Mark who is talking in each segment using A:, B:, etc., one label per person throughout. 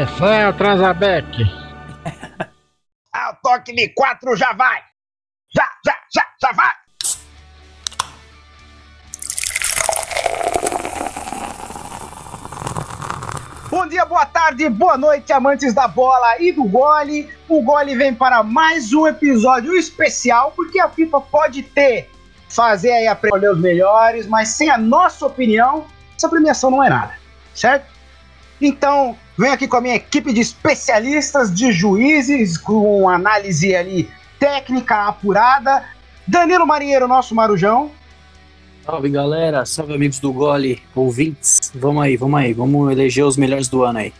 A: Atenção, Transabec.
B: Ao toque de quatro já vai! Já, já, já, já vai! Bom dia, boa tarde, boa noite, amantes da bola e do gole. O gole vem para mais um episódio especial, porque a FIFA pode ter, fazer aí a os melhores, mas sem a nossa opinião, essa premiação não é nada, certo? Então, venho aqui com a minha equipe de especialistas, de juízes, com análise ali técnica apurada. Danilo Marinheiro, nosso marujão.
C: Salve galera, salve amigos do Gole, ouvintes. Vamos aí, vamos aí, vamos eleger os melhores do ano aí.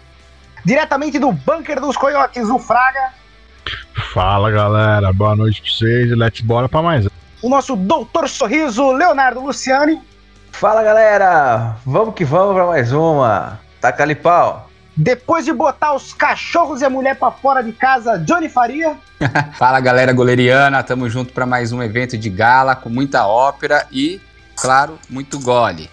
B: Diretamente do bunker dos coiotes, o Fraga.
A: Fala galera, boa noite pra vocês e let's bora pra mais. um.
B: O nosso doutor sorriso, Leonardo Luciani.
D: Fala galera, vamos que vamos pra mais uma. Taca ali pau.
B: Depois de botar os cachorros e a mulher pra fora de casa, Johnny Faria.
E: Fala galera goleriana, tamo junto para mais um evento de gala com muita ópera e, claro, muito gole.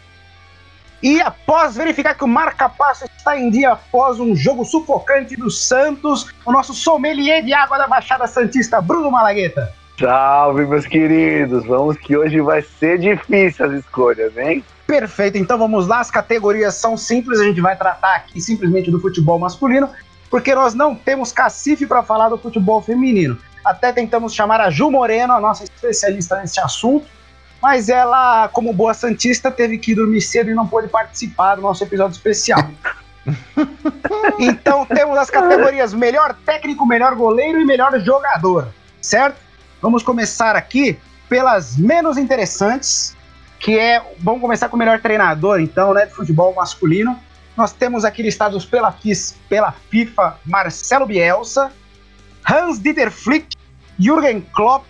B: E após verificar que o marca-passo está em dia após um jogo sufocante do Santos, o nosso sommelier de água da Baixada Santista, Bruno Malagueta.
F: Salve, meus queridos! Vamos que hoje vai ser difícil as escolhas, hein?
B: Perfeito, então vamos lá. As categorias são simples, a gente vai tratar aqui simplesmente do futebol masculino, porque nós não temos cacife para falar do futebol feminino. Até tentamos chamar a Ju Moreno, a nossa especialista nesse assunto, mas ela, como boa santista, teve que dormir cedo e não pôde participar do nosso episódio especial. então temos as categorias melhor técnico, melhor goleiro e melhor jogador, certo? Vamos começar aqui pelas menos interessantes, que é. Vamos começar com o melhor treinador, então, né, de futebol masculino. Nós temos aqui listados pela, FIS, pela FIFA Marcelo Bielsa, Hans-Dieter Flick, Jürgen Klopp,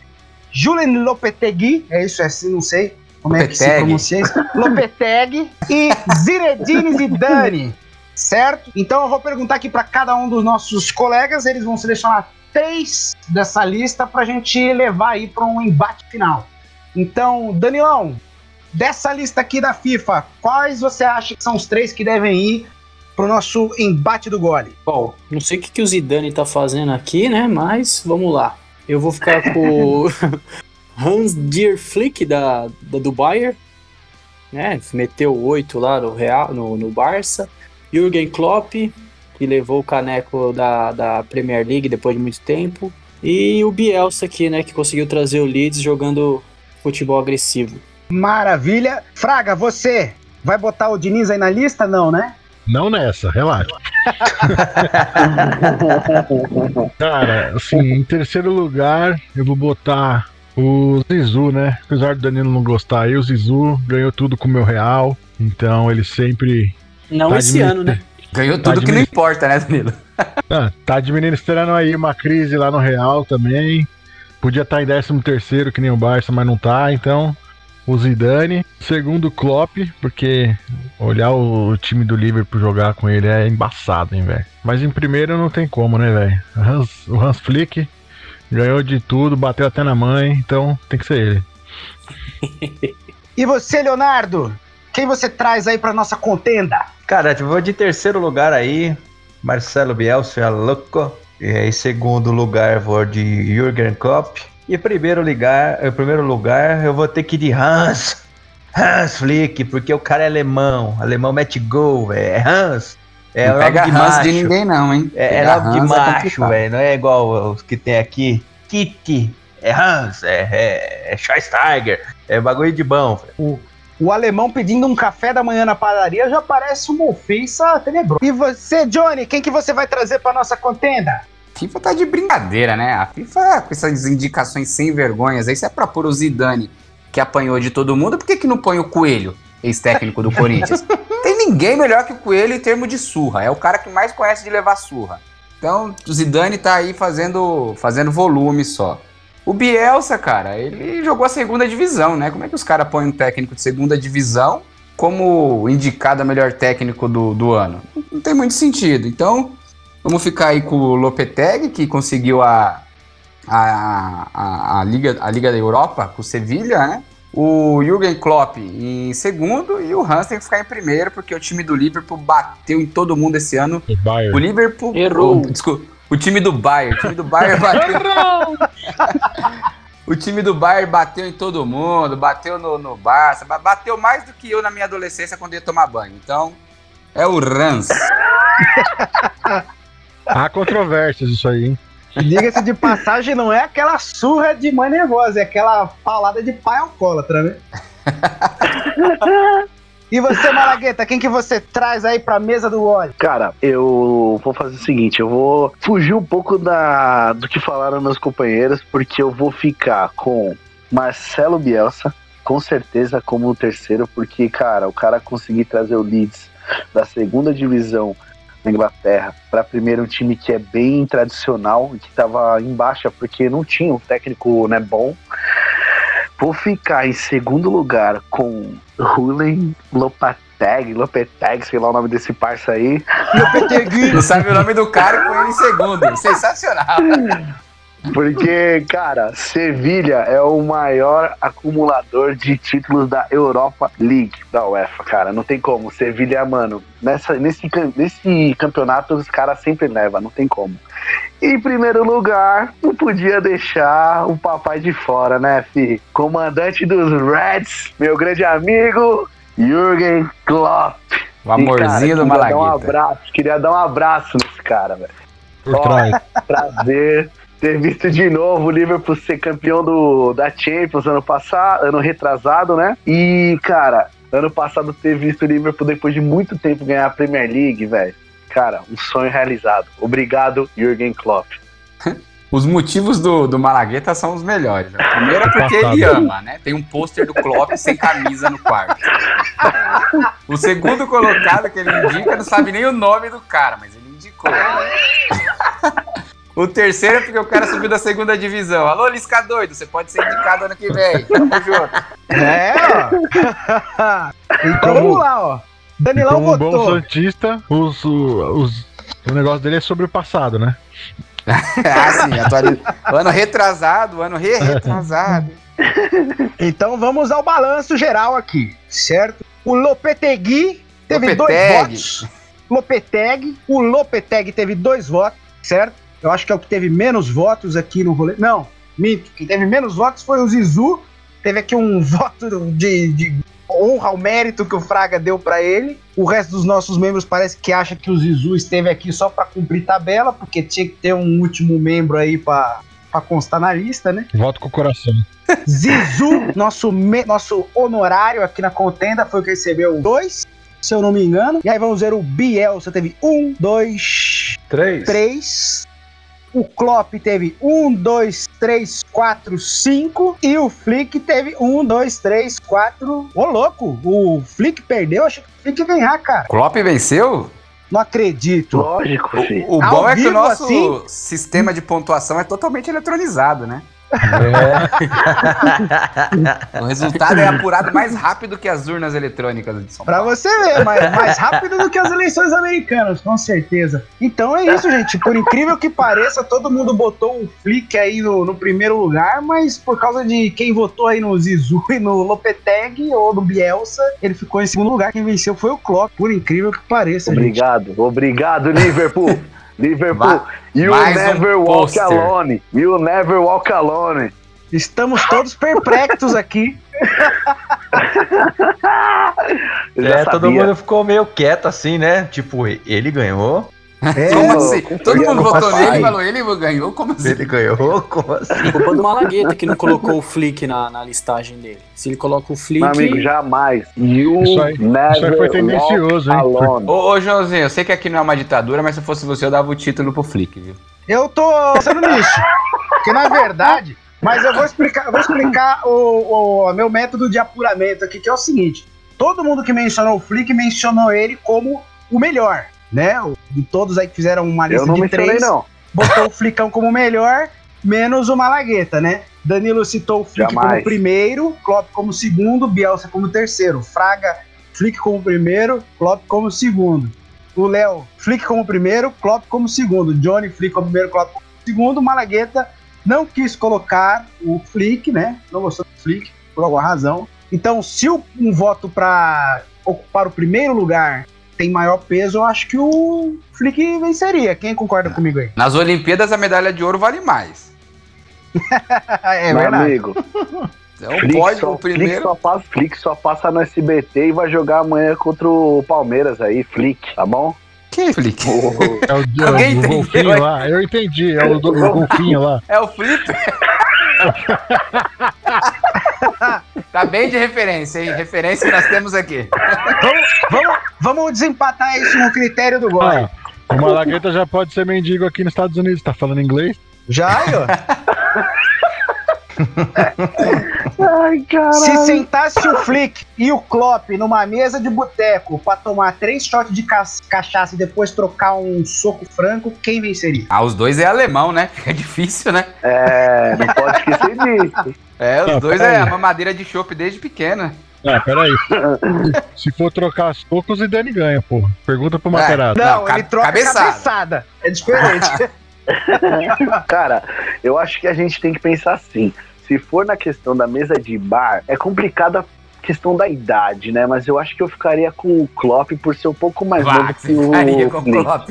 B: Julian Lopetegui, é isso, é assim, não sei como é que se
E: Lopetegui.
B: pronuncia isso, Lopetegui e Zinedine Zidane, certo? Então eu vou perguntar aqui para cada um dos nossos colegas, eles vão selecionar três dessa lista para a gente levar aí para um embate final. Então, Danilão, dessa lista aqui da FIFA, quais você acha que são os três que devem ir pro nosso embate do gole?
C: Bom, não sei o que, que o Zidane tá fazendo aqui, né? Mas vamos lá. Eu vou ficar com o Hans Dier Flick da, da do Bayern, né? Meteu oito lá no Real, no, no Barça. Jürgen Klopp, que levou o caneco da, da Premier League depois de muito tempo. E o Bielsa aqui, né? Que conseguiu trazer o Leeds jogando futebol agressivo.
B: Maravilha. Fraga, você vai botar o Diniz aí na lista? Não, né?
A: Não nessa, relaxa. Cara, assim, em terceiro lugar, eu vou botar o Zizu, né? Apesar do Danilo não gostar aí, o Zizu ganhou tudo com o meu Real. Então ele sempre
C: Não
A: Tá
C: esse ano, né?
E: Ganhou
A: Tá
E: tudo que não importa, né, Danilo?
A: Ah, tá administrando aí uma crise lá no Real também. Podia estar em 13 terceiro, que nem o Barça, mas não tá, então. O Zidane. Segundo, o Klopp, porque olhar o, time do Liverpool jogar com ele é embaçado, hein, velho. Mas em primeiro não tem como, né, velho? Hans- O Hans Flick ganhou de tudo, bateu até na mãe, então tem que ser ele.
B: E você, Leonardo? Quem você traz aí pra nossa contenda?
D: Cara, eu vou de terceiro lugar aí, Marcelo Bielsa, é louco. E aí, segundo lugar, vou de Jürgen Klopp. E primeiro lugar, em primeiro lugar, eu vou ter que ir de Hans. Hans Flick, porque o cara é alemão. Alemão mete gol, velho. É Hans. É
E: não pega
D: de
E: Hans
D: macho.
E: de ninguém, não, hein?
D: É, é de
E: Hans
D: macho,
E: complicado.
D: velho. Não é igual os que tem aqui. Kitty. É Hans. É, é, é Schweinsteiger. É bagulho de bom, velho.
B: O alemão pedindo um café da manhã na padaria já parece uma ofensa tenebrosa. E você, Johnny, quem que você vai trazer pra nossa contenda?
E: FIFA tá de brincadeira, né? A FIFA, com essas indicações sem vergonhas aí, se é pra pôr o Zidane, que apanhou de todo mundo, por que, que não põe o Coelho, ex-técnico do Corinthians? Tem ninguém melhor que o Coelho em termos de surra. É o cara que mais conhece de levar surra. Então, o Zidane tá aí fazendo, fazendo volume só. O Bielsa, cara, ele jogou a segunda divisão, né? Como é que os caras põem um técnico de segunda divisão como indicado a melhor técnico do, do ano? Não tem muito sentido. Então, vamos ficar aí com o Lopetegui, que conseguiu a, a, a, a Liga, a Liga da Europa com o Sevilha, né? o Jürgen Klopp em segundo e o Hans tem que ficar em primeiro, porque o time do Liverpool bateu em todo mundo esse ano.
A: O Bayern.
E: O Liverpool.
C: Errou.
E: o- desculpa, o time do Bayern. O time do Bayern bateu. o time do Bayern bateu em todo mundo, bateu no, no Barça, ba- bateu mais do que eu na minha adolescência quando ia tomar banho. Então, é o Rans.
A: Há controvérsias isso aí, hein?
B: Diga-se de passagem, não é aquela surra de mãe nervosa, é aquela paulada de pai alcoólatra, né? e você, Malagueta, quem que você traz aí pra mesa do óleo?
F: Cara, eu vou fazer o seguinte, eu vou fugir um pouco da, do que falaram meus companheiros, porque eu vou ficar com Marcelo Bielsa, com certeza como o terceiro, porque, cara, o cara conseguir trazer o Leeds da segunda divisão da Inglaterra para primeiro um time que é bem tradicional e que tava em baixa porque não tinha um técnico né, bom. Vou ficar em segundo lugar com Rulen Lopateg, Lopeteg, sei lá o nome desse parça aí.
B: Lopetegui.
E: Não sabe o nome do cara e põe ele em segundo. Sensacional.
F: Porque, cara, Sevilha é o maior acumulador de títulos da Europa League, da UEFA, cara. Não tem como. Sevilha, mano, nessa, nesse, nesse campeonato os caras sempre levam, não tem como. Em primeiro lugar, não podia deixar o papai de fora, né, fi? Comandante dos Reds, meu grande amigo, Jürgen Klopp.
E: O amorzinho
F: E,
E: do
F: cara, queria dar um
E: Malagueta.
F: abraço, queria dar um abraço nesse cara, velho.
A: Por trás.
F: prazer ter visto de novo o Liverpool ser campeão do, da Champions ano passado, ano retrasado, né? E, cara, ano passado ter visto o Liverpool depois de muito tempo ganhar a Premier League, velho. Cara, um sonho realizado. Obrigado, Jürgen Klopp.
E: Os motivos do, do Malagueta são os melhores. né? Primeiro é porque ele ama, né? Tem um pôster do Klopp sem camisa no quarto. O segundo colocado que ele indica não sabe nem o nome do cara, mas ele indicou. O terceiro é porque o cara subiu da segunda divisão. Alô, Lisca doido, você pode ser indicado ano que vem. Tamo junto.
B: É, ó. então
A: Como-
B: vamos lá, ó. Danilão
A: Como um bom
B: botou.
A: Santista, os, o- os- o negócio dele é sobre o passado, né?
E: ah, sim, atualiz... Ano retrasado, o ano re-retrasado.
B: Então vamos ao balanço geral aqui, certo? O Lopetegui teve dois
E: Lopeteg.
B: votos. Lopeteg. O Lopeteg teve dois votos, certo? Eu acho que é o que teve menos votos aqui no rolê. Não, minto. Quem teve menos votos foi o Zizu. Teve aqui um voto de, de honra ao mérito que o Fraga deu pra ele. O resto dos nossos membros parece que acha que o Zizu esteve aqui só pra cumprir tabela, porque tinha que ter um último membro aí pra pra constar na lista, né?
A: Voto com o coração.
B: Zizu, nosso, me- nosso honorário aqui na contenda, foi o que recebeu dois, se eu não me engano. E aí vamos ver o Bielsa teve um, dois,
D: Três.
B: três. O Klopp teve um, dois, três, quatro, cinco. E o Flick teve um, dois, três, quatro. Ô, louco! O Flick perdeu, achei que o Flick ia ganhar, cara.
E: Klopp venceu?
B: Não acredito.
F: Lógico, filho.
E: O, o bom é que o nosso
B: assim?
E: sistema de pontuação é totalmente eletronizado, né? O resultado é apurado mais rápido que as urnas eletrônicas de São
B: Pra
E: Paulo.
B: você ver, mais, mais rápido do que as eleições americanas, com certeza. Então é isso, gente. Por incrível que pareça, todo mundo botou o Flick aí no, no primeiro lugar, mas por causa de quem votou aí no Zizu e no Lopeteg ou no Bielsa, ele ficou em segundo lugar. Quem venceu foi o Klopp, por incrível que pareça, gente.
F: Obrigado, obrigado, Liverpool. Liverpool, you
E: mais um
F: never walk
E: pôster.
F: alone. You never walk alone.
B: Estamos todos perplexos aqui.
D: É, todo mundo ficou meio quieto assim, né? Tipo, ele ganhou.
B: É,
E: Como assim? Todo mundo votou nele e falou, ele ganhou? Como assim?
D: Ele ganhou? Como assim?
C: Culpa do Malagueta que não colocou o Flick na, na listagem dele. Se ele coloca o Flick.
F: Meu amigo, jamais. You
A: Isso aí-
F: never
A: isso aí foi tendencioso, hein?
F: alone.
E: Ô, ô, Joãozinho, eu sei que aqui não é uma ditadura, mas se fosse você, eu dava o título pro Flick, viu?
B: Eu tô pensando nisso. Porque na verdade, mas eu vou explicar, eu vou explicar o, o meu método de apuramento aqui, que é o seguinte: todo mundo que mencionou o Flick mencionou ele como o melhor, né? De todos aí que fizeram uma
F: Eu
B: lista
F: não
B: de três,
F: não.
B: botou o Flicão como melhor, menos o Malagueta, né? Danilo citou o Flick
F: Jamais.
B: como primeiro, Klopp como segundo, Bielsa como terceiro, Fraga, Flick como primeiro, Klopp como segundo. O Léo, Flick como primeiro, Klopp como segundo. Johnny, Flick como primeiro, Klopp como segundo. Malagueta não quis colocar o Flick, né? Não gostou do Flick. por alguma razão. Então, se um voto para ocupar o primeiro lugar tem maior peso, eu acho que o Flick venceria. Quem concorda comigo aí?
E: Nas Olimpíadas a medalha de ouro vale mais.
B: é
F: Meu
B: verdade.
F: amigo,
E: Então
F: Flick
E: pode
F: só,
E: o
F: Flick,
E: primeiro.
F: só passa, Flick só passa no SBT e vai jogar amanhã contra o Palmeiras aí, Flick, tá bom?
E: Que Flick?
F: O-
A: É o, é o- o
E: entendeu,
A: golfinho lá. Eu entendi, é o, do- o golfinho lá.
E: É o Flip? Tá bem de referência, hein? Referência que nós temos aqui.
B: Vamos, vamos, vamos desempatar isso no critério do gol.
A: Ah, o Malagueta já pode ser mendigo aqui nos Estados Unidos. Tá falando inglês?
B: Já, ó.
F: Ai,
B: Se sentasse o Flick e o Klopp numa mesa de boteco pra tomar três shots de ca- cachaça e depois trocar um soco franco, quem venceria?
E: Ah, os dois é alemão, né? Fica difícil, né?
F: É, não pode esquecer disso.
E: É, os
A: Ah,
E: dois é uma madeira de chopp desde pequena.
A: Ah, peraí. Se for trocar socos, o Dani ganha, porra. Pergunta pro
E: É.
A: Materado.
B: Não,
E: Não,
B: ele
E: ca-
B: troca
E: cabeçada.
B: cabeçada. É diferente.
F: Cara, eu acho que a gente tem que pensar assim. Se for na questão da mesa de bar, é complicada a questão da idade, né? Mas eu acho que eu ficaria com o Klopp por ser um pouco mais
E: Vá,
F: novo que
E: você ficaria com
F: o
E: o. Klopp.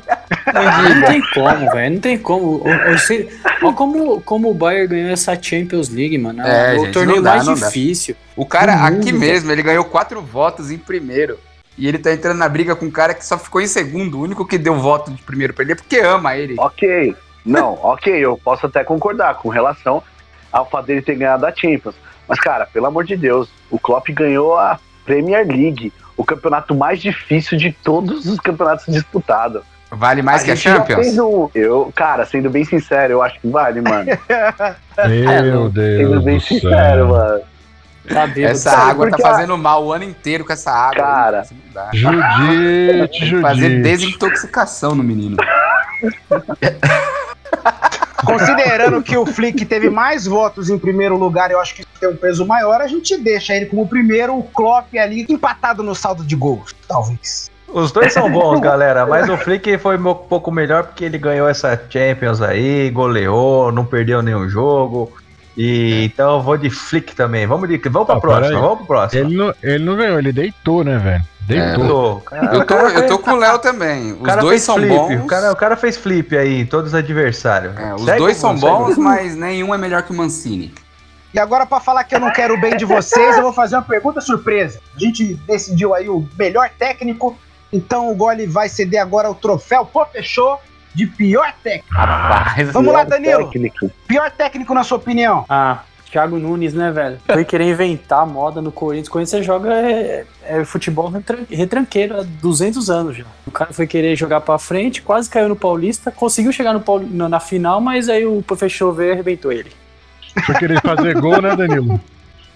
C: Não tem como, velho. Não tem como. O- o- olha como, como o Bayern ganhou essa Champions League, mano.
E: É,
C: o
E: gente,
C: torneio
E: não dá,
C: mais
E: não dá.
C: difícil.
E: O cara
C: Do mundo,
E: aqui mesmo, ele ganhou quatro votos em primeiro. E ele tá entrando na briga com um cara que só ficou em segundo. O único que deu voto de primeiro pra ele é porque ama ele.
F: Ok, não, ok, eu posso até concordar com relação ao fato dele ter ganhado a Champions. Mas, cara, pelo amor de Deus, o Klopp ganhou a Premier League, o campeonato mais difícil de todos os campeonatos disputados.
E: Vale mais que a
F: gente já
E: Champions?
F: um- Eu, cara, sendo bem sincero, eu acho que vale, mano.
A: Meu
F: Sendo
A: Deus
F: bem
A: do
F: sincero,
A: céu.
F: mano.
C: Tá bêbado.
E: Essa
F: Sabe,
E: água tá
F: a-
E: fazendo mal o ano inteiro com essa água.
F: Cara.
E: Dá.
A: Judite,
E: que fazer
A: Judite.
E: desintoxicação no menino.
B: Considerando que o Flick teve mais votos em primeiro lugar, eu acho que tem um peso maior, a gente deixa ele como primeiro, o Klopp ali empatado no saldo de gols, talvez.
D: Os dois são bons, galera, mas o Flick foi um pouco melhor porque ele ganhou essa Champions aí, goleou, não perdeu nenhum jogo. E então eu vou de Flick também. Vamos, de, vamos pra
A: Ah,
D: próxima, vamos pro próximo.
A: Ele não, ele não ganhou, ele deitou, né, velho? Deitou.
D: Cara,
E: Eu tô, eu tô com o Léo também.
D: o
E: Os
D: cara
E: dois
D: fez
E: são
D: flip,
E: bons.
D: O cara, o cara fez flip aí, em todos os adversários.
E: É, os
D: Segue
E: dois são
D: segue
E: bons, mas nenhum é melhor que o Mancini.
B: E agora, pra falar que eu não quero o bem de vocês, eu vou fazer uma pergunta surpresa. A gente decidiu aí o melhor técnico, então o Gole vai ceder agora o troféu Pô Fechou de pior técnico.
E: Rapaz,
B: Vamos lá, Danilo.
F: técnico.
B: Pior técnico, na sua opinião?
C: Ah, Thiago Nunes, né, velho? Foi querer inventar moda no Corinthians. Corinthians você joga é, é futebol retran- retranqueiro há 200 anos já. O cara foi querer jogar pra frente, quase caiu no Paulista, conseguiu chegar no Pauli- na, na final, mas aí o professor veio e arrebentou ele.
A: Foi querer fazer gol, né, Danilo?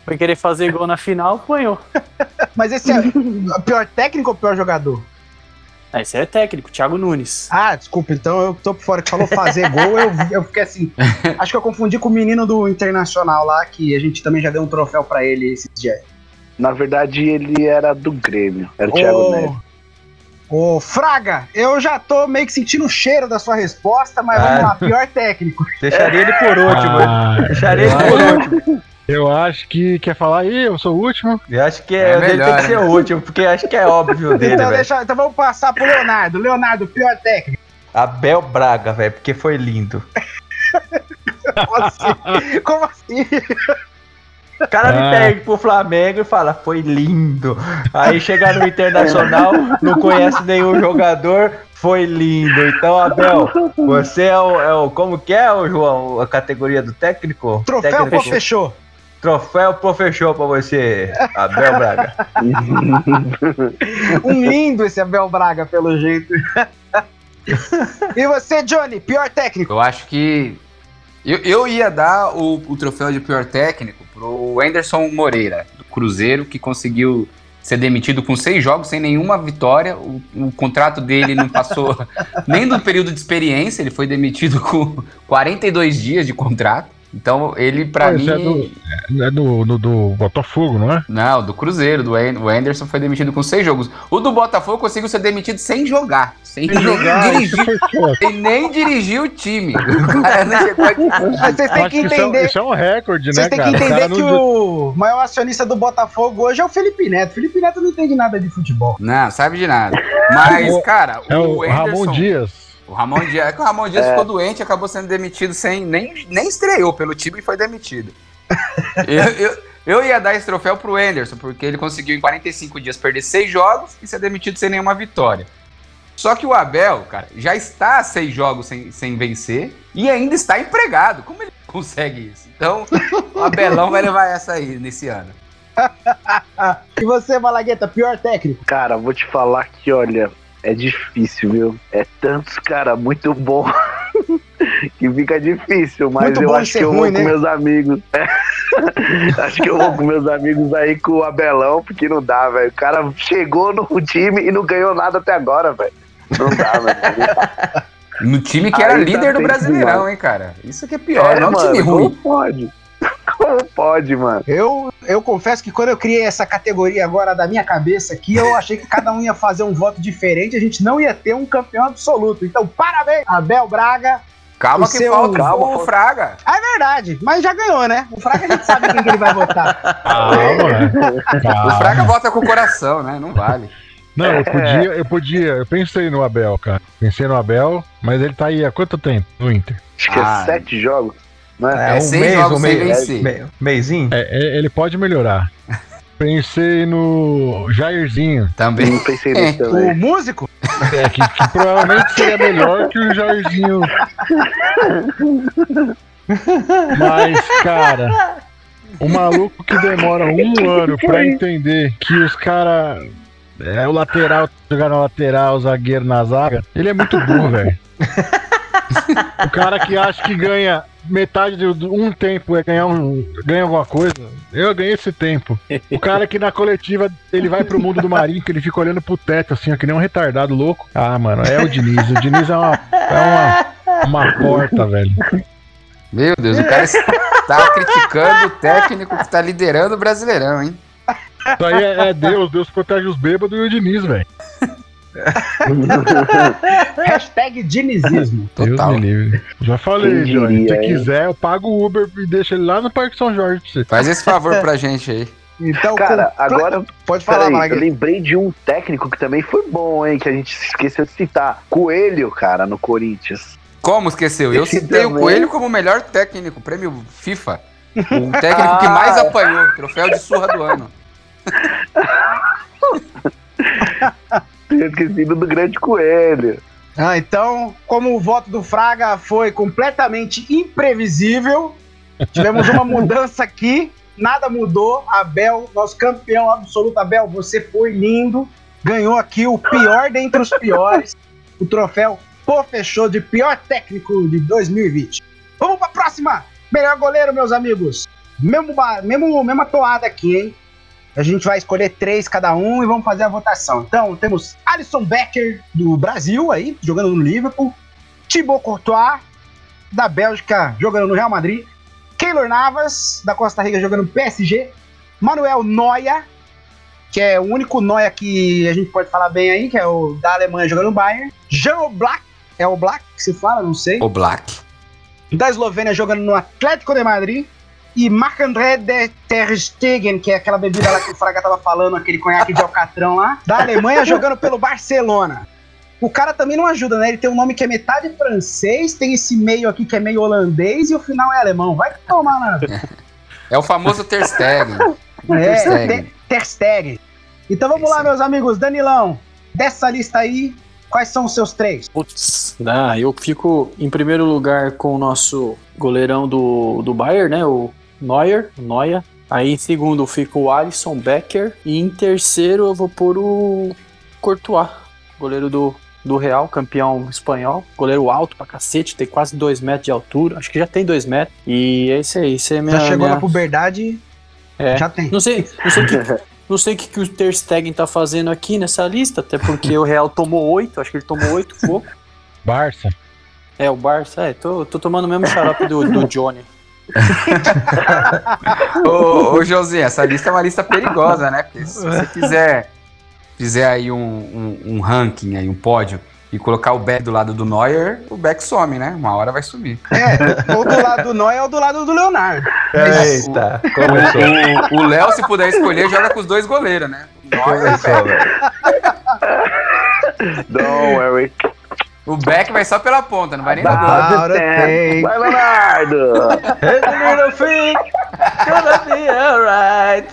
C: Foi querer fazer gol na final, apanhou.
B: Mas esse é o pior técnico ou pior jogador?
C: Ah, Esse é técnico, Thiago Nunes.
B: Ah, desculpa, então eu tô por fora que falou fazer gol, eu, eu fiquei assim. Acho que eu confundi com o menino do Internacional lá, que a gente também já deu um troféu pra ele esses dias.
F: Na verdade, ele era do Grêmio. Era o Thiago Neves.
B: Ô, Fraga, eu já tô meio que sentindo o cheiro da sua resposta, mas vamos
D: Ah.
B: lá, pior técnico.
D: Deixaria ele por último.
A: Ah,
D: Deixaria ele por último.
A: Eu acho que quer falar, ih, eu sou o último.
D: Eu acho que
E: É
D: é, ele
E: melhor,
D: tem que ser
E: né?
D: o último, porque acho que é óbvio dele,
B: então, deixa, então vamos passar pro Leonardo. Leonardo, pior técnico.
D: Abel Braga, velho, porque foi lindo.
B: Como assim? Como assim?
D: O cara me
A: Ah.
D: perde pro Flamengo e fala, foi lindo. Aí chega no Internacional, não conhece nenhum jogador, foi lindo. Então, Abel, você é o, é o- Como que é, o João? A categoria do técnico?
B: Troféu
D: técnico,
B: fechou.
D: Troféu professor pra você, Abel Braga.
B: Um lindo esse Abel Braga, pelo jeito. e você, Johnny, pior técnico?
E: Eu acho que. Eu, eu ia dar o, o troféu de pior técnico pro Anderson Moreira, do Cruzeiro, que conseguiu ser demitido com seis jogos sem nenhuma vitória. O, o contrato dele não passou nem do período de experiência, ele foi demitido com 42 dias de contrato. Então, ele, pra
A: Esse
E: mim.
A: é do- É do, do, do Botafogo, não é?
E: Não, do Cruzeiro, do o Anderson foi demitido com seis jogos. O do Botafogo conseguiu ser demitido sem jogar. Sem nem
A: Jogar,
E: dirigir. Sem nem dirigir o time. O cara não chegou aqui.
B: Mas vocês têm que
A: que isso é,
B: entender.
A: isso é um recorde, né,
B: Vocês têm que
A: O cara
B: entender que
A: não-
B: o maior acionista do Botafogo hoje é o Felipe Neto. Felipe Neto não entende nada de futebol.
E: Não, sabe de nada. Mas, cara,
A: É o
E: Anderson,
A: Ramon Dias.
E: O Ramon Dias, é que o Ramon Dias ficou doente e acabou sendo demitido sem. Nem, nem estreou pelo time e foi demitido. eu, eu, eu ia dar esse troféu pro Anderson, porque ele conseguiu em 45 dias perder seis jogos e ser demitido sem nenhuma vitória. Só que o Abel, cara, já está a seis jogos sem, sem vencer e ainda está empregado. Como ele consegue isso? Então, o Abelão vai levar essa aí nesse ano.
B: E você, Malagueta, pior técnico?
F: Cara, vou te falar que, olha, é difícil, viu? É tantos cara muito bom que fica difícil, mas
B: Muito
F: eu acho que eu
B: ruim,
F: vou
B: né?
F: com meus amigos. acho que eu vou com meus amigos aí com o Abelão, porque não dá, velho. O cara chegou no time e não ganhou nada até agora, velho. Não dá, velho.
E: No time que era
F: Aí tá
E: líder do Brasileirão,
F: demais.
E: hein, cara? Isso que é pior, não é um
F: mano,
E: time
F: como
E: ruim.
F: pode? Como pode, mano?
B: Eu, eu confesso que quando eu criei essa categoria agora da minha cabeça aqui, eu achei que cada um ia fazer um voto diferente, a gente não ia ter um campeão absoluto. Então, parabéns, Abel Braga.
E: Calma
B: O
E: que
B: seu-
E: falta
F: calma,
E: o Fraga.
B: Ah, é verdade, mas já ganhou, né? O Fraga a gente sabe quem que ele vai votar.
A: Calma, né?
E: O
A: Calma.
E: Fraga vota com o coração, né? Não vale.
A: Não, eu podia, eu podia, eu pensei no Abel, cara. Pensei no Abel, mas ele tá aí há quanto tempo no Inter?
F: Acho que
E: Ah.
F: é sete jogos. Né?
E: É seis jogos sem vencer.
D: me- meizinho?
A: É, é, ele pode melhorar. Pensei no Jairzinho,
E: Também.
F: Pensei nisso
B: O
F: também.
B: músico?
A: é, que, que provavelmente seria melhor que o Jairzinho. Mas, cara, o maluco que demora um ano pra entender que os caras. É o lateral, jogar na lateral, o zagueiro na zaga, ele é muito burro, velho. O cara que acha que ganha metade de um tempo é ganhar um, ganha alguma coisa. Eu ganhei esse tempo. O cara que na coletiva ele vai pro mundo do marinho, que ele fica olhando pro teto, assim, ó, que nem um retardado louco. Ah, mano, é o Diniz. O Diniz é uma, é uma, uma porta, velho.
E: Meu Deus, o cara está criticando o técnico que tá liderando o Brasileirão, hein?
A: Isso aí é, é Deus, Deus protege os bêbados e o Diniz, velho.
B: Hashtag dinizismo.
A: Deus
E: Total.
A: me livre. Já falei, Johnny. Se quiser, eu pago o Uber e deixo ele lá no Parque São Jorge pra você.
E: Faz esse favor pra gente aí.
B: Então,
F: Cara,
B: comple-
F: agora
B: Pode falar,
F: Peraí, eu lembrei de um técnico que também foi bom, hein? Que a gente esqueceu de citar. Coelho, cara, no Corinthians.
E: Como esqueceu? Eu citei o
F: também.
E: Coelho como o melhor técnico, prêmio FIFA. O técnico que mais
F: Ah.
E: apanhou, troféu de surra do ano.
F: Tinha esquecido do grande Coelho.
B: Ah, então, como o voto do Fraga foi completamente imprevisível, tivemos uma mudança aqui, nada mudou. Abel, nosso campeão absoluto, Abel, você foi lindo, ganhou aqui o pior dentre os piores, o troféu Pô Fechou de pior técnico de 2020. Vamos pra próxima! Melhor goleiro, meus amigos. Mesmo, mesmo, mesma toada aqui, hein? A gente vai escolher três cada um e vamos fazer a votação. Então, temos Alisson Becker, do Brasil, aí, jogando no Liverpool. Thibaut Courtois, da Bélgica, jogando no Real Madrid. Keylor Navas, da Costa Rica, jogando no PSG. Manuel Neuer, que é o único Neuer que a gente pode falar bem aí, que é o da Alemanha, jogando no Bayern. Jean Black, é o Black que se fala, não sei
E: O Black.
B: da Eslovênia jogando no Atlético de Madrid e Marc-André de Ter Stegen, que é aquela bebida lá que o Fraga tava falando, aquele conhaque de alcatrão lá, da Alemanha jogando pelo Barcelona. O cara também não ajuda, né? Ele tem um nome que é metade francês, tem esse meio aqui que é meio holandês e o final é alemão. Vai tomar na...
E: É o famoso Ter Stegen. Ter
B: É,
E: Stegen.
B: Ter- Ter Stegen. Então vamos
E: Ter
B: lá, meus amigos. Danilão, dessa lista aí, quais são os seus três?
C: Putz, ah, eu fico em primeiro lugar com o nosso goleirão do, do Bayern, né? O Neuer, Neuer. Aí em segundo fica o Alisson Becker. E em terceiro eu vou pôr o Courtois, goleiro do, do Real, campeão espanhol. Goleiro alto pra cacete, tem quase dois metros de altura. Acho que já tem dois metros. E é isso aí, isso é minha...
B: Já chegou
C: minha...
B: na puberdade,
C: É.
B: já tem.
C: Não sei, não sei o que, não sei o que, que o Ter Stegen tá fazendo aqui nessa lista, até porque o Real tomou oito, acho que ele tomou oito pouco.
A: Barça.
C: É, o Barça, é, tô, tô tomando o mesmo xarope do, do Johnny.
E: Ô, ô Josinha, essa lista é uma lista perigosa, né? Porque se você quiser fizer aí um, um, um ranking, aí, um pódio, e colocar o Beck do lado do Neuer, o Beck some, né? Uma hora vai sumir.
B: É, ou do lado do Noé ou do lado do Leonardo.
D: Eita, começou.
E: O- O Léo, se puder escolher, joga com os dois goleiros, né? O Neuer e o
D: Começou,
E: Beck.
D: velho.
F: Don't worry.
E: O Beck vai só pela ponta, não vai nem na bola.
B: Hora tem.
F: Vai, Leonardo!
D: Little thing gonna be alright.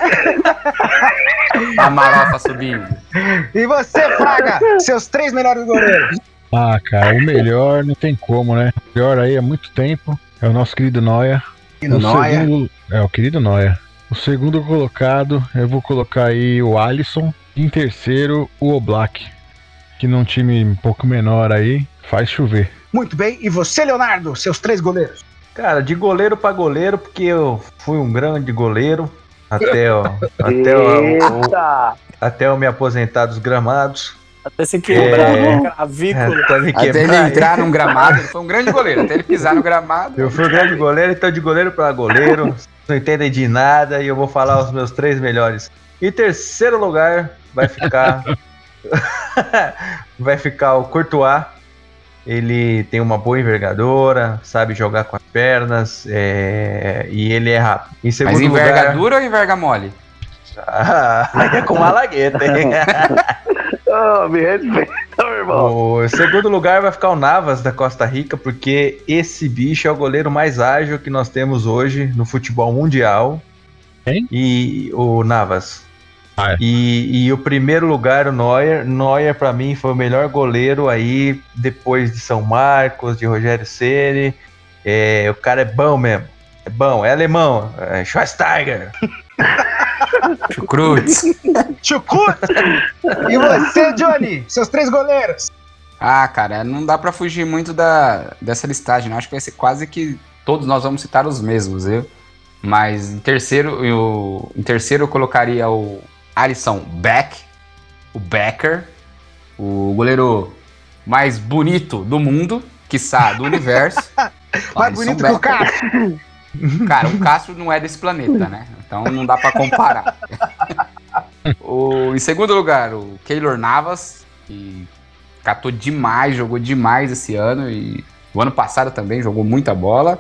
E: A marofa subindo.
B: E você, Fraga? Seus três melhores goleiros.
A: Ah, cara, o melhor não tem como, né? O melhor aí há muito tempo é o nosso querido Noia.
B: E no
A: O
B: Noia.
A: segundo- É, o querido Noia. O segundo colocado, eu vou colocar aí o Alisson. E em terceiro, o Oblak. Que num time um pouco menor aí, faz chover.
B: Muito bem. E você, Leonardo? Seus três goleiros.
D: Cara, de goleiro pra goleiro, porque eu fui um grande goleiro até, o, até, o, até eu me aposentar dos gramados.
C: Até se quebrar
D: É.
C: a clavícula.
D: Até me
E: Até ele
D: quebrar.
E: entrar num gramado, ele foi um grande goleiro. Até ele pisar no gramado.
D: Eu fui um grande goleiro, então de goleiro pra goleiro. Não entendem de nada e eu vou falar os meus três melhores. Em terceiro lugar vai ficar. vai ficar o Courtois. Ele tem uma boa envergadura, sabe jogar com as pernas é, e ele é rápido. Em segundo
E: Mas
D: lugar,
E: envergadura ou enverga mole?
D: Ah, é com malagueta, hein?
F: Oh, me respeita, meu irmão.
D: O segundo lugar vai ficar o Navas da Costa Rica, porque esse bicho é o goleiro mais ágil que nós temos hoje no futebol mundial.
A: Quem?
D: E o Navas.
A: Ah, é.
D: e, e o primeiro lugar, o Neuer. Neuer, pra mim, foi o melhor goleiro aí, depois de São Marcos, de Rogério Ceni. É, o cara é bom mesmo. É bom, é alemão. É Schweinsteiger.
B: Chucut! E você, Johnny? Seus três goleiros.
E: Ah, cara, não dá pra fugir muito da, dessa listagem, né? Acho que vai ser quase que todos nós vamos citar os mesmos, viu? Mas em terceiro, eu, em terceiro eu colocaria o Alisson Beck, o Becker, o goleiro mais bonito do mundo, quiçá do universo.
B: Mais
E: Alisson
B: bonito que o
E: Becker.
B: Cássio.
E: Cara, o Castro não é desse planeta, né? Então não dá pra comparar. o, em segundo lugar, o Keylor Navas, que catou demais, jogou demais esse ano e o ano passado também jogou muita bola.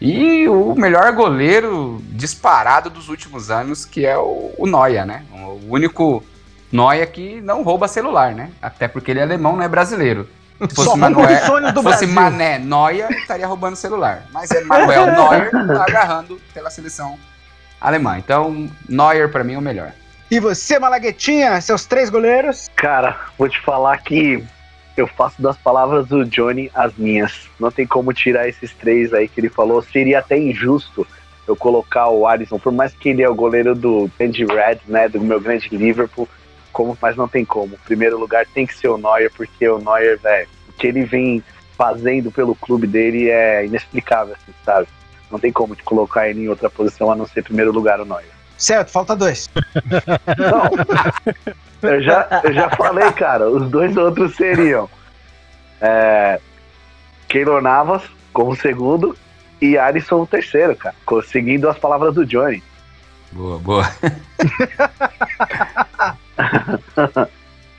E: E o melhor goleiro disparado dos últimos anos, que é o, o Noia, né? O único Noia que não rouba celular, né? Até porque ele é alemão, não é brasileiro. Se fosse Manuel, fosse
B: Brasil.
E: Mané Noia, estaria roubando celular. Mas é Manuel Neuer, tá agarrando pela seleção alemã. Então, Neuer pra mim é o melhor.
B: E você, Malaguetinha? Seus três goleiros.
F: Cara, vou te falar que eu faço das palavras do Johnny as minhas. Não tem como tirar esses três aí que ele falou. Seria até injusto eu colocar o Alisson, por mais que ele é o goleiro do grande Red, né, do meu grande Liverpool, como, mas não tem como. Primeiro lugar tem que ser o Neuer, porque o Neuer, velho, o que ele vem fazendo pelo clube dele é inexplicável, assim, sabe? Não tem como te colocar ele em outra posição a não ser primeiro lugar o Neuer.
B: Certo, falta dois.
F: Não. Eu já, eu já falei, cara. Os dois outros seriam é, Keylor Navas como segundo e Alisson o terceiro, cara. Seguindo as palavras do Johnny.
E: Boa, boa.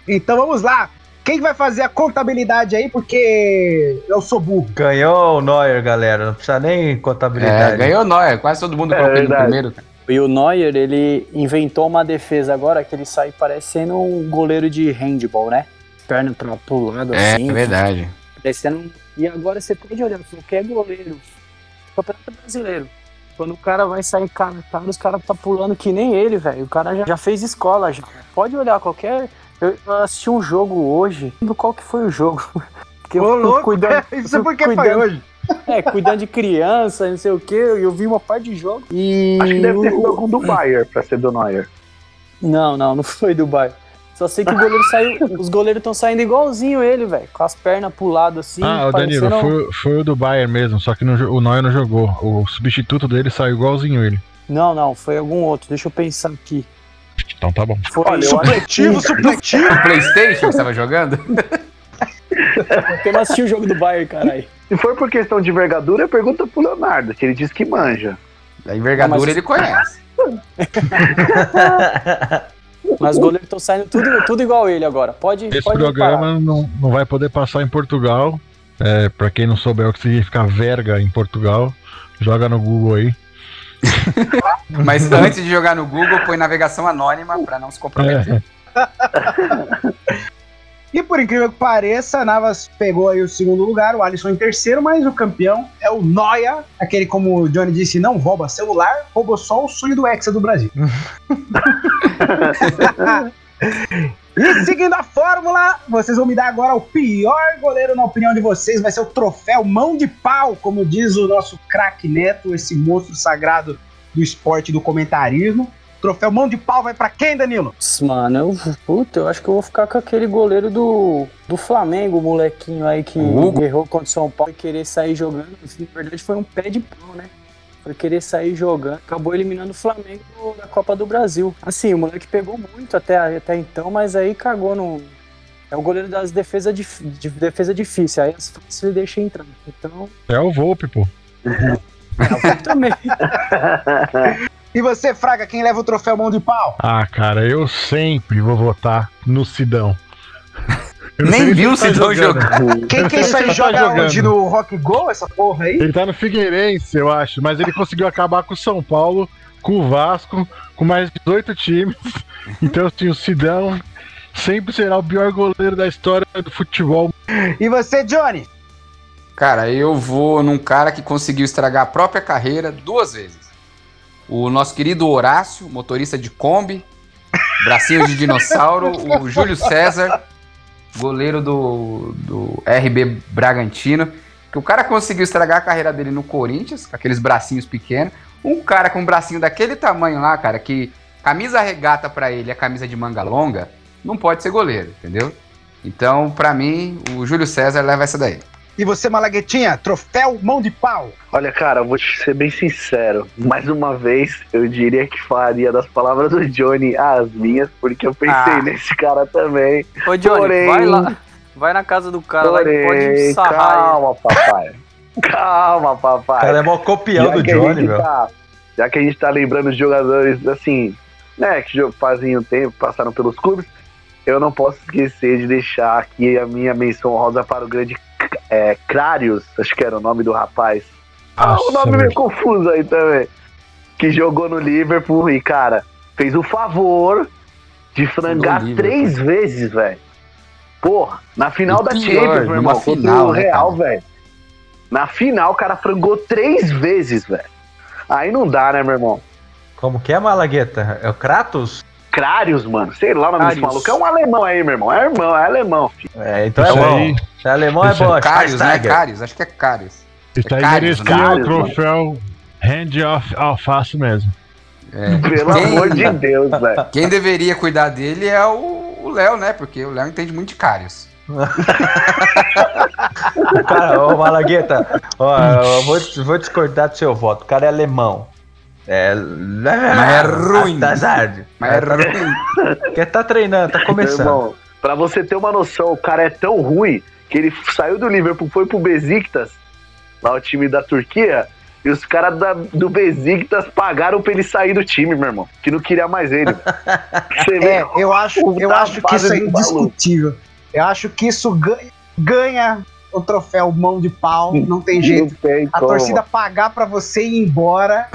B: Então vamos lá. Quem vai fazer a contabilidade aí? Porque eu sou burro.
D: Ganhou o Neuer, galera. Não precisa nem contabilidade.
E: É, ganhou Neuer, quase todo mundo
F: É
E: colocou ele no primeiro. cara.
C: E o Neuer, ele inventou uma defesa agora que ele sai parecendo um goleiro de handball, né? Perna pra, pro lado
E: É,
C: assim.
E: é verdade.
C: Parecendo... um- E agora você pode olhar, qualquer goleiro, campeonato brasileiro. Quando o cara vai sair cara a cara, os caras tá pulando que nem ele, velho. O cara já, já fez escola já. Pode olhar qualquer. Eu eu assisti um jogo hoje. Não lembro qual que foi o jogo. Porque eu
B: Ô,
C: fico
B: louco.
C: cuidando.
B: Isso
C: eu
B: porque
C: fico
B: foi
C: cuidando-
B: hoje.
C: É, cuidando de criança, não sei o que. Eu vi uma parte de jogo. E.
F: Acho que deve ter sido algum do Bayer pra ser do Neuer.
C: Não, não, não foi Dubai. Só sei que o goleiro saiu. Os goleiros estão saindo igualzinho ele, velho. Com as pernas pro lado assim.
A: ah, o Danilo,
C: parecendo-
A: foi, foi o do Bayern mesmo, só que não jo- o Neuer não jogou. O substituto dele saiu igualzinho ele.
C: Não, não, foi algum outro. Deixa eu pensar aqui.
A: Então tá bom.
C: Foi
F: Olha, eu
B: Supletivo, supletivo.
E: O Playstation que você tava jogando?
C: Tem mais assistir o jogo do Bayern, caralho.
F: Se for por questão de envergadura, pergunta pro Leonardo, que ele diz que manja.
E: A envergadura
C: Não, mas-
E: ele conhece.
C: Mas os goleiros estão saindo tudo, tudo igual ele agora. Pode,
A: Esse
C: pode
A: programa não, não vai poder passar em Portugal. É, pra quem não souber o que significa verga em Portugal, joga no Google aí.
E: Mas antes de jogar no Google, põe navegação anônima pra não se comprometer.
A: É,
B: E por incrível que pareça, Navas pegou aí o segundo lugar, o Alisson em terceiro, mas o campeão é o Noia, aquele, como o Johnny disse, não rouba celular, roubou só o sonho do Hexa do Brasil. e seguindo a fórmula, vocês vão me dar agora o pior goleiro, na opinião de vocês, vai ser o troféu mão de pau, como diz o nosso craque Neto, esse monstro sagrado do esporte e do comentarismo. Troféu mão de pau vai pra quem, Danilo?
C: Mano, eu, puta, eu acho que eu vou ficar com aquele goleiro do, do Flamengo, o molequinho aí que
E: O Hugo.
C: errou contra o São Paulo e querer sair jogando. Na verdade, foi um pé de pau, né? Foi querer sair jogando. Acabou eliminando o Flamengo da Copa do Brasil. Assim, o moleque pegou muito até, até então, mas aí cagou no. É o goleiro das defesas dif, de defesa difícil. Aí as fáceis ele deixa entrando. Então,
A: é o Volpe, pô.
C: eu também.
B: E você, Fraga, quem leva o troféu mão de pau?
A: Ah, cara, eu sempre vou votar no Sidão.
E: Nem
A: se
E: viu o Sidão jogar.
B: Quem que isso aí
A: tá
B: joga
A: jogando.
B: hoje no Rock Go, essa porra aí?
A: Ele tá no Figueirense, eu acho, mas ele conseguiu acabar com o São Paulo, com o Vasco, com mais 18 times. Então, assim, o Sidão sempre será o pior goleiro da história do futebol.
B: E você, Johnny?
E: Cara, eu vou num cara que conseguiu estragar a própria carreira duas vezes. O nosso querido Horácio, motorista de Kombi, bracinho de dinossauro, o Júlio César, goleiro do, do RB Bragantino, que o cara conseguiu estragar a carreira dele no Corinthians, com aqueles bracinhos pequenos. Um cara com um bracinho daquele tamanho lá, cara, que camisa regata pra ele é camisa de manga longa, não pode ser goleiro, entendeu? Então, pra mim, o Júlio César leva essa daí.
B: E você, Malaguetinha? Troféu mão de pau.
F: Olha, cara, eu vou te ser bem sincero. Mais uma vez, eu diria que faria das palavras do Johnny as minhas, porque eu pensei
C: Ah.
F: nesse cara também.
C: Ô, Johnny,
F: Porém-
C: vai lá. Vai na casa do cara lá que pode
F: Porém,
C: sarrar ele.
F: calma, papai. calma,
D: O
F: papai.
D: cara é mó copião do Johnny, meu.
F: tá- já que a gente tá lembrando de jogadores, assim, né, que fazem um tempo, passaram pelos clubes, eu não posso esquecer de deixar aqui a minha menção rosa para o grande é, Crarius, acho que era o nome do rapaz. Ah, o nome meio confuso aí também. Que jogou no Liverpool e, cara, fez o favor de frangar três vezes, velho. Porra, na final
E: E
F: da
E: pior,
F: Champions, meu irmão,
E: final,
F: o
E: né,
F: Real, velho. Na final, o cara frangou três vezes, velho. Aí não dá, né, meu irmão?
D: Como que é, Malagueta? É o Kratos?
F: Crarius, mano. Sei lá o nome desse maluco. É um alemão aí, meu irmão. É irmão, é alemão, filho.
D: É, então é bom.
A: Aí.
D: Se é alemão é
A: é
D: bom.
E: Cários, né? Cários, acho que é Cários.
A: Isso aí
E: Cários,
A: merecia
F: Cários,
A: o troféu Hand of Alface mesmo.
E: É.
F: Pelo
E: Quem-
F: amor de Deus, velho.
E: Quem deveria cuidar dele é o Léo, né? Porque o Léo entende muito de Cários.
D: Cara, ô Malagueta, ó, eu vou, vou discordar do seu voto. O cara é alemão. É. Mas
E: é ruim.
D: Azar.
E: Mas é ruim.
D: Porque tá treinando, tá
F: Meu
D: começando.
F: irmão, pra você ter uma noção, o cara é tão ruim que ele saiu do Liverpool, foi pro Besiktas, lá o time da Turquia, e os caras do Besiktas pagaram pra ele sair do time, meu irmão. Que não queria mais ele.
B: É, eu acho, eu acho que isso é
F: do maluco.
B: indiscutível. Eu acho que isso ganha, o troféu mão de pau, não tem jeito.
F: Não tem
B: A torcida pagar pra você ir embora.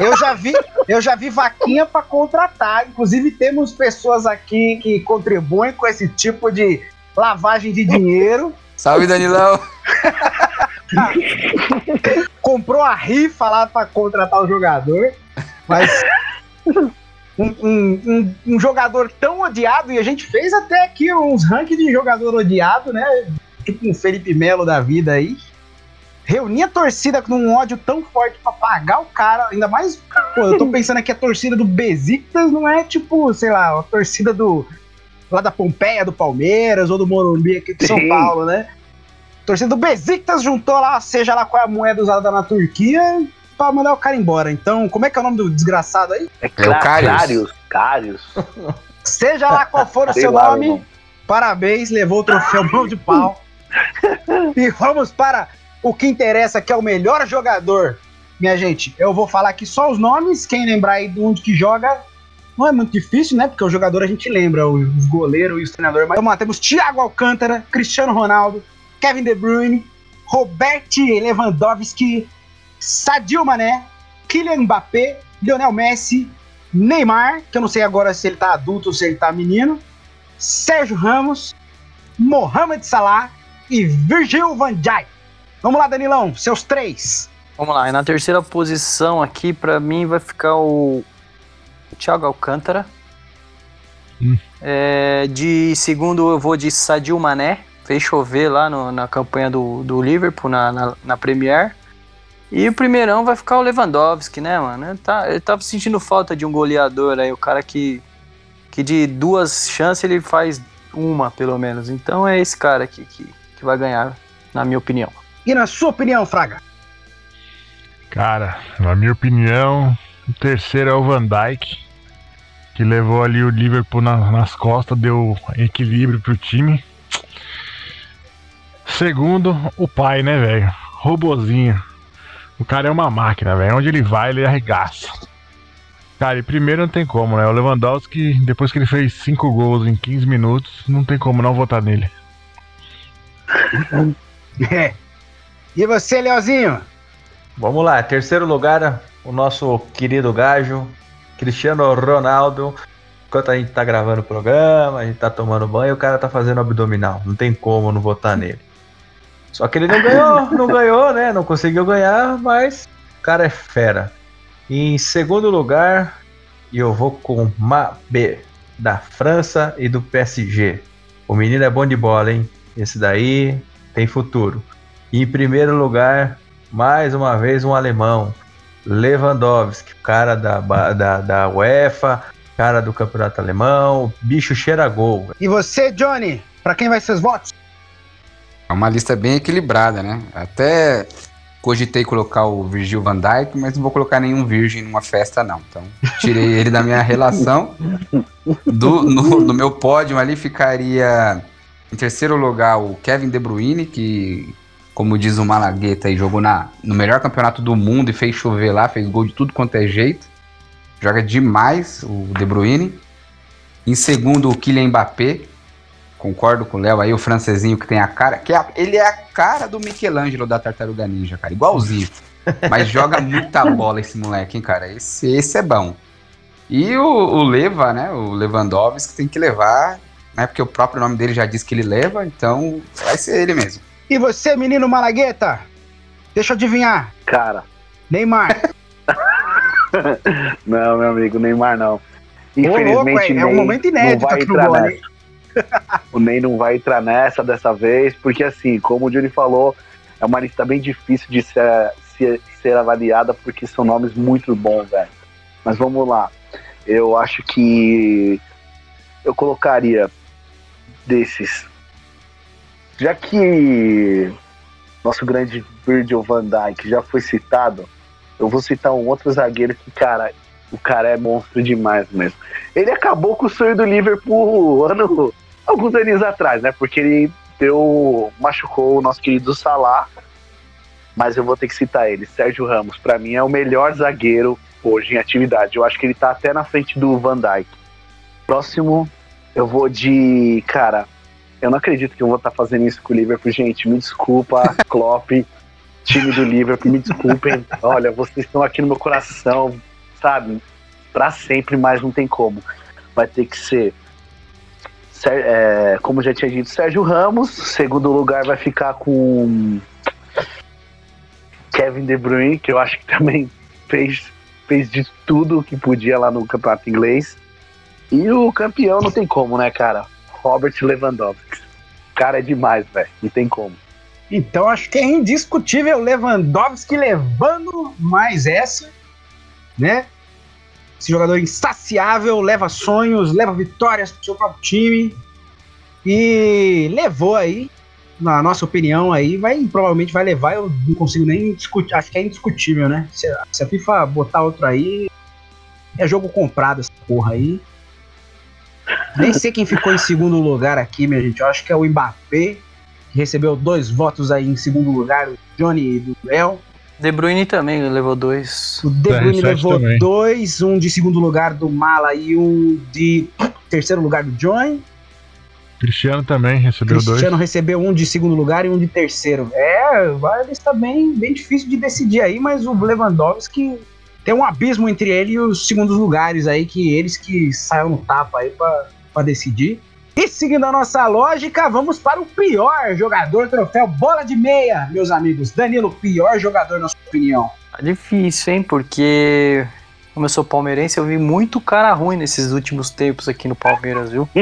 B: Eu já vi, eu já vi vaquinha pra contratar. Inclusive temos pessoas aqui que contribuem com esse tipo de lavagem de dinheiro.
E: Salve, Danilão.
B: Comprou a rifa lá pra contratar o jogador, mas um, um- um- um jogador tão odiado e a gente fez até aqui uns rankings de jogador odiado, né? Tipo um Felipe Melo da vida aí. Reunir a torcida com um ódio tão forte pra pagar o cara, ainda mais. Pô, eu tô pensando aqui a torcida do Besiktas não é tipo, sei lá, a torcida do. Lá da Pompeia, do Palmeiras ou do Morumbi aqui de São
F: Sim.
B: Paulo, né? A torcida do Besiktas juntou lá, seja lá qual é a moeda usada na Turquia, pra mandar o cara embora. Então, como é que é o nome do desgraçado aí?
F: É,
E: É o Cários.
F: Cários. Cários.
B: Seja lá qual for o seu
F: lá,
B: nome,
F: irmão.
B: parabéns, levou o troféu mão de pau. e vamos para O que interessa que é o melhor jogador. Minha gente, eu vou falar aqui só os nomes. Quem lembrar aí de onde que joga, não é muito difícil, né? Porque o jogador a gente lembra, os goleiros e os treinadores. Mas vamos lá, temos Thiago Alcântara, Cristiano Ronaldo, Kevin De Bruyne, Robert Lewandowski, Sadio Mané, Kylian Mbappé, Lionel Messi, Neymar, que eu não sei agora se ele tá adulto ou se ele tá menino, Sérgio Ramos, Mohamed Salah e Virgil van Dijk. Vamos lá, Danilão, seus três.
C: Vamos lá, e na terceira posição aqui, pra mim, vai ficar o Thiago Alcântara.
A: Hum.
C: É, de segundo, eu vou de Sadio Mané. Fez chover lá no- na campanha do, do Liverpool, na, na, na Premier. E o primeirão vai ficar o Lewandowski, né, mano? Ele, tá, ele tava sentindo falta de um goleador aí, o cara que, que de duas chances ele faz uma, pelo menos. Então é esse cara aqui que, que vai ganhar, na minha opinião.
B: E na sua opinião, Fraga?
A: Cara, na minha opinião, o terceiro é o Van Dijk, que levou ali o Liverpool na- nas costas, deu equilíbrio pro time. Segundo, o pai, né, velho? Robozinho. O cara é uma máquina, velho. Onde ele vai, ele arregaça. Cara, e primeiro não tem como, né? O Lewandowski, depois que ele fez 5 gols em 15 minutos, não tem como não votar nele.
B: É. E você, Leozinho?
D: Vamos lá, terceiro lugar, o nosso querido gajo, Cristiano Ronaldo. Enquanto a gente tá gravando o programa, a gente tá tomando banho, o cara tá fazendo abdominal. Não tem como não votar nele. Só que ele não ganhou, não ganhou, né? Não conseguiu ganhar, mas o cara é fera. Em segundo lugar, eu vou com Mbappé, da França e do PSG. O menino é bom de bola, hein? Esse daí tem futuro. E em primeiro lugar, mais uma vez um alemão, Lewandowski, cara da, da, da UEFA, cara do campeonato alemão, bicho cheira gol.
B: E você, Johnny? Pra quem vai seus votos?
E: É uma lista bem equilibrada, né? Até cogitei colocar o Virgil van Dijk, mas não vou colocar nenhum virgem numa festa, não. Então, tirei ele da minha relação. Do, no, no meu pódio ali ficaria em terceiro lugar o Kevin De Bruyne, que, como diz o Malagueta, aí, jogou na, no melhor campeonato do mundo e fez chover lá, fez gol de tudo quanto é jeito. Joga demais o De Bruyne. Em segundo, o Kylian Mbappé, concordo com o Léo aí, o francesinho que tem a cara. que é a- Ele é a cara do Michelangelo da Tartaruga Ninja, cara. Igualzinho. Mas joga muita bola esse moleque, hein, cara. Esse, esse é bom. E o, o Leva, né? O Lewandowski tem que levar, né? Porque o próprio nome dele já diz que ele leva, então vai ser ele mesmo.
B: E você, menino Malagueta? Deixa eu adivinhar.
F: Cara,
B: Neymar.
F: não, meu amigo, Neymar não.
B: Ô, louco,
F: Infelizmente,
B: é, é um momento inédito aqui no gol, hein?
F: O Ney não vai entrar nessa dessa vez, porque assim, como o Johnny falou, é uma lista bem difícil de ser, ser, ser avaliada, porque são nomes muito bons, velho. Mas vamos lá. Eu acho que eu colocaria desses. Já que nosso grande Virgil van Dijk já foi citado, eu vou citar um outro zagueiro que, cara, o cara é monstro demais mesmo. Ele acabou com o sonho do Liverpool ano, alguns anos atrás, né? Porque ele deu, machucou o nosso querido Salah. Mas eu vou ter que citar ele, Sérgio Ramos. Pra mim é o melhor zagueiro hoje em atividade. Eu acho que ele tá até na frente do Van Dijk. Próximo, eu vou de, cara, eu não acredito que eu vou estar fazendo isso com o Liverpool, gente. Me desculpa, Klopp, time do Liverpool, me desculpem. Olha, vocês estão aqui no meu coração, sabe? Pra sempre, mas não tem como. Vai ter que ser, é, como já tinha dito, Sérgio Ramos. Segundo lugar vai ficar com Kevin De Bruyne, que eu acho que também fez, fez de tudo que podia lá no campeonato inglês. E o campeão não tem como, né, cara? Robert Lewandowski. Cara é demais, velho. Não tem como.
B: Então acho que é indiscutível Lewandowski levando mais essa, né? Esse jogador insaciável, leva sonhos, leva vitórias pro seu próprio time. E levou aí, na nossa opinião aí, vai provavelmente vai levar, eu não consigo nem discutir, acho que é indiscutível, né? Se, se a FIFA botar outro aí, é jogo comprado essa porra aí. Nem sei quem ficou em segundo lugar aqui, minha gente. Eu acho que é o Mbappé, que recebeu dois votos aí em segundo lugar, o Johnny do El.
C: De Bruyne também levou dois.
B: O De Bruyne
A: CR7
B: levou
A: também.
B: dois, um de segundo lugar do Mala e um de terceiro lugar do Johnny.
A: Cristiano também recebeu
B: Cristiano recebeu um de segundo lugar e um de terceiro. É, vai está bem, bem difícil de decidir aí, mas o Lewandowski tem um abismo entre ele e os segundos lugares aí, que eles que saíram no tapa aí pra, pra decidir. E seguindo a nossa lógica, vamos para o pior jogador troféu bola de meia, meus amigos. Danilo, pior jogador na sua opinião.
C: Tá difícil, hein? Porque, como eu sou palmeirense, eu vi muito cara ruim nesses últimos tempos aqui no Palmeiras, viu?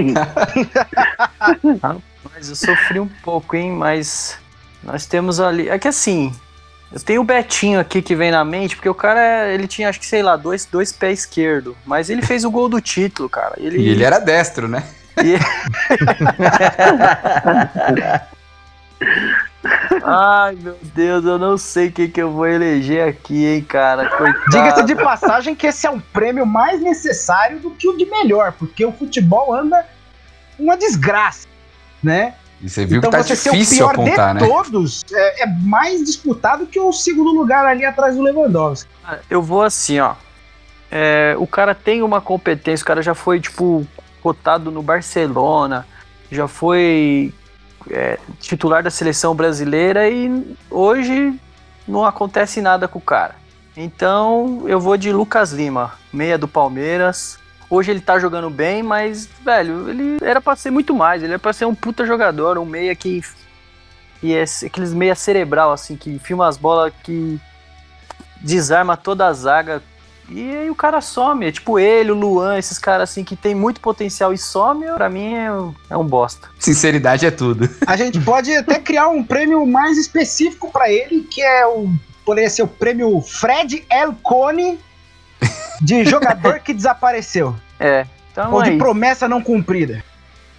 C: Mas eu sofri um pouco, hein? Mas nós temos ali. É que assim, eu tenho o Betinho aqui que vem na mente, porque o cara, ele tinha, acho que, sei lá, dois, dois pés esquerdo. Mas ele fez o gol do título, cara. Ele,
E: E ele era destro, né?
C: e- Ai, meu Deus, eu não sei quem que eu vou eleger aqui, hein, cara. Coitado.
B: Diga-se de passagem que esse é um prêmio mais necessário do que o de melhor, porque o futebol anda uma desgraça, né?
E: E você viu
B: então
E: que tá
B: você
E: difícil
B: ser o pior
E: apontar,
B: de
E: né?
B: todos é, é mais disputado que o segundo lugar ali atrás do Lewandowski.
C: Eu vou assim, ó. É, o cara tem uma competência, o cara já foi, tipo, cotado no Barcelona, já foi é, titular da seleção brasileira e hoje não acontece nada com o cara. Então eu vou de Lucas Lima, meia do Palmeiras. Hoje ele tá jogando bem, mas, velho, ele era pra ser muito mais. Ele era pra ser um puta jogador, um meia que. E é aqueles meia cerebral, assim, que filma as bolas que desarma toda a zaga. E aí o cara some. É tipo ele, o Luan, esses caras assim que tem muito potencial e some, pra mim é, um- é um bosta.
E: Sinceridade é tudo.
B: A gente pode até criar um prêmio mais específico pra ele, que é o. Poderia ser o prêmio Fred El Cone de jogador que desapareceu.
C: É. Então
B: ou
C: é
B: de
C: isso.
B: promessa não cumprida.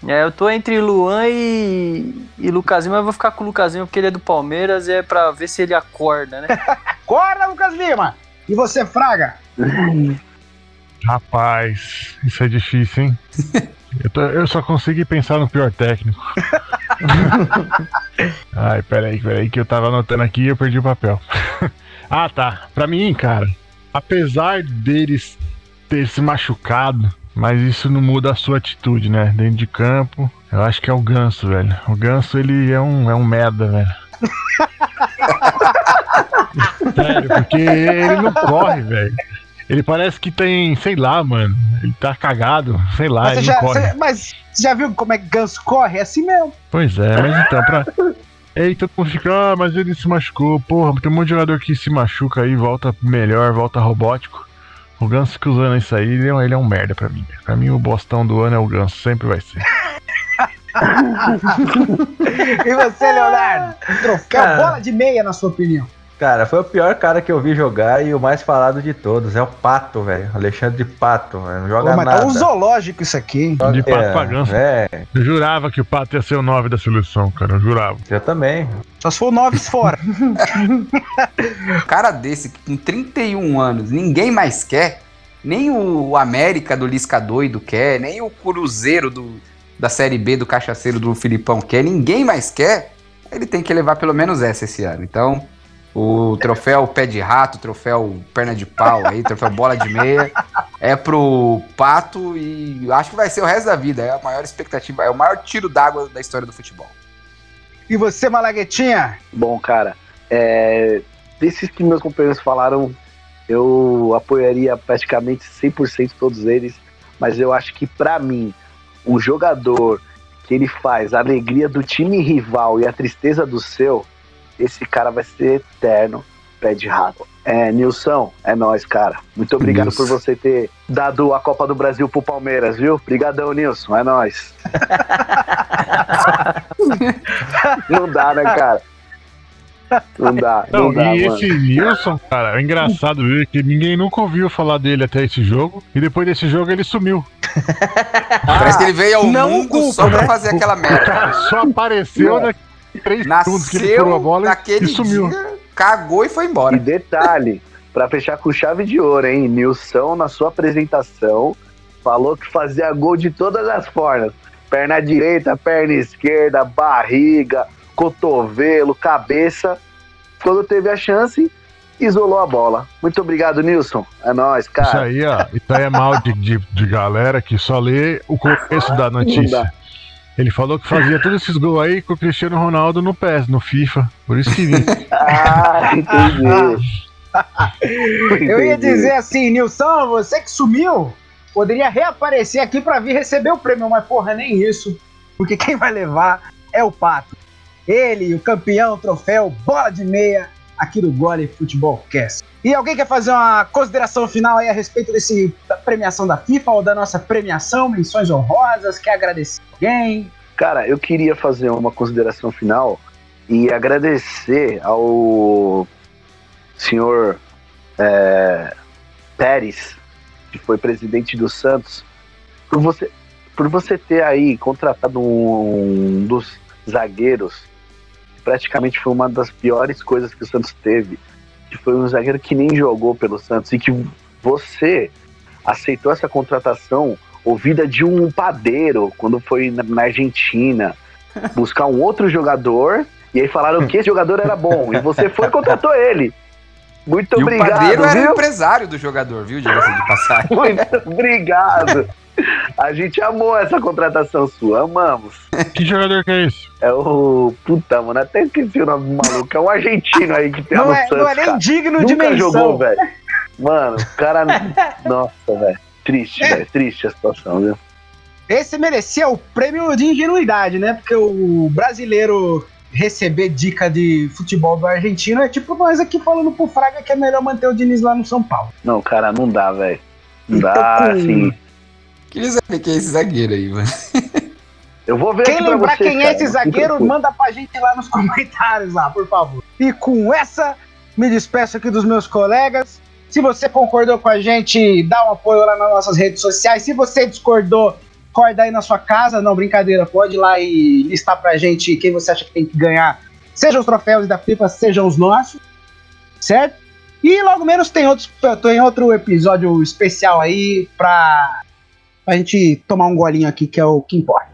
C: É, eu tô entre Luan e, e Lucasinho, mas eu vou ficar com o Lucasinho porque ele é do Palmeiras e é pra ver se ele acorda, né?
B: Acorda, Lucas Lima! E você, Fraga?
A: Rapaz, isso é difícil, hein? Eu, tô- eu só consegui pensar no pior técnico. Ai, peraí, peraí, que eu tava anotando aqui e eu perdi o papel. ah, tá. Pra mim, cara, apesar deles ter se machucado, mas isso não muda a sua atitude, né? Dentro de campo, eu acho que é o Ganso, velho. O Ganso, ele é um, é um merda, velho. Sério, porque ele não corre, velho. Ele parece que tem, sei lá, mano. Ele tá cagado, sei lá,
B: mas,
A: ele
B: já,
A: corre.
B: você- mas você já viu como é que Ganso corre? É assim mesmo.
A: Pois é, mas então, pra. Ei, todo mundo fica, ah, mas ele se machucou. Porra, tem um monte de jogador que se machuca aí, volta melhor, volta robótico. O Ganso fica usando isso aí, ele é, um- ele é um merda pra mim. Pra mim, o bostão do ano é o Ganso, sempre vai ser.
B: E você, Leonardo? Troféu
D: Cara.
B: bola de meia, na sua opinião.
D: Cara, foi o pior cara que eu vi jogar e o mais falado de todos. É o Pato, velho. Alexandre de Pato, velho. Não joga
B: Pô, mas
D: nada.
B: tá um zoológico isso aqui, hein?
A: De pato
D: é,
A: pra ganso.
D: É,
A: Eu jurava que o Pato ia ser o 9 da seleção, cara. Eu jurava.
D: eu também.
B: Só se for noves fora.
E: Um cara desse, que com 31 anos, ninguém mais quer. Nem o América do Lisca doido quer, nem o Cruzeiro do, da Série B do Cachaceiro do Filipão quer, ninguém mais quer. Ele tem que levar pelo menos essa esse ano. Então, o troféu pé de rato, troféu perna de pau aí, troféu bola de meia, é pro Pato e acho que vai ser o resto da vida. É a maior expectativa, é o maior tiro d'água da história do futebol.
B: E você, Malaguetinha?
F: Bom, cara, é, desses que meus companheiros falaram, eu apoiaria praticamente 100% todos eles, mas eu acho que pra mim, um jogador que ele faz a alegria do time rival e a tristeza do seu, esse cara vai ser eterno, pé de rato. É, Nilson, é nóis, cara. Muito obrigado
E: Nilson.
F: por você ter dado a Copa do Brasil pro Palmeiras, viu? Obrigadão, Nilson, é nóis. não dá, né, cara? Não dá, não,
A: Não,
F: dá,
A: e
F: mano.
A: esse Nilson, cara, é engraçado ver que ninguém nunca ouviu falar dele até esse jogo. E depois desse jogo ele sumiu.
E: Parece que ele veio ao
B: não
E: mundo
B: culpa,
E: só pra
B: né?
E: fazer aquela merda.
A: Cara, só apareceu na três segundos que ele furou a
E: Nasceu
A: bola
E: naquele
A: e sumiu.
E: dia, cagou e foi
F: E
E: embora.
F: detalhe, pra fechar com chave de ouro, hein? Nilson, na sua apresentação, falou que fazia gol de todas as formas. Perna direita, perna esquerda, barriga, cotovelo, cabeça. Quando teve a chance, isolou a bola. Muito obrigado, Nilson. É nóis,
A: Isso
F: cara.
A: aí, ó. Isso aí é mal de, de, de galera que só lê o começo da notícia. Ele falou que fazia todos esses gols aí com o Cristiano Ronaldo no PES, no FIFA. Por isso que vim.
F: Ah, entendi.
B: Eu ia dizer assim, Nilson, você que sumiu, poderia reaparecer aqui pra vir receber o prêmio, mas porra, nem isso. Porque quem vai levar é o Pato. Ele, o campeão, o troféu, bola de meia aqui do Gole Futebol Cast. E alguém quer fazer uma consideração final aí a respeito desse da premiação da FIFA ou da nossa premiação, menções honrosas, quer agradecer alguém?
F: Cara, eu queria fazer uma consideração final e agradecer ao senhor é, Pérez, que foi presidente do Santos, por você, por você ter aí contratado um dos zagueiros, que praticamente foi uma das piores coisas que o Santos teve, que foi um zagueiro que nem jogou pelo Santos e que você aceitou essa contratação ouvida de um padeiro quando foi na, na Argentina buscar um outro jogador e aí falaram que esse jogador era bom e você foi e contratou ele. Muito
E: E o
F: obrigado,
E: padeiro era o
F: viu?
E: empresário do jogador, viu? Diga-se de passagem.
F: Muito obrigado. A gente amou essa contratação sua, amamos.
A: que jogador que é esse?
F: É o. Puta, mano, até esqueci o nome do maluco. É um argentino aí que tem
B: Não
F: no
B: é,
F: Santos,
B: não é nem
F: cara.
B: digno de
F: Nunca
B: menção.
F: jogou, velho. Mano, o cara. Nossa, velho. Triste, velho. Triste a situação, viu?
B: Esse merecia o prêmio de ingenuidade, né? Porque o brasileiro receber dica de futebol do argentino é tipo nós aqui falando pro Fraga que é melhor manter o Diniz lá no São Paulo.
F: Não, cara, não dá, velho. Não dá,
B: com-
F: assim.
E: Queria saber quem é esse zagueiro aí, mano.
F: Eu vou ver
B: Quem lembrar
F: vocês,
B: quem é
F: cara,
B: esse
F: não se
B: zagueiro, manda pra gente lá nos comentários lá, por favor. E com essa, me despeço aqui dos meus colegas. Se você concordou com a gente, dá um apoio lá nas nossas redes sociais. Se você discordou, acorda aí na sua casa. Não, brincadeira, pode ir lá e listar pra gente quem você acha que tem que ganhar. Sejam os troféus da FIFA, sejam os nossos. Certo? E logo menos tem, outros, tem outro episódio especial aí pra, pra gente tomar um golinho aqui, que é o que importa.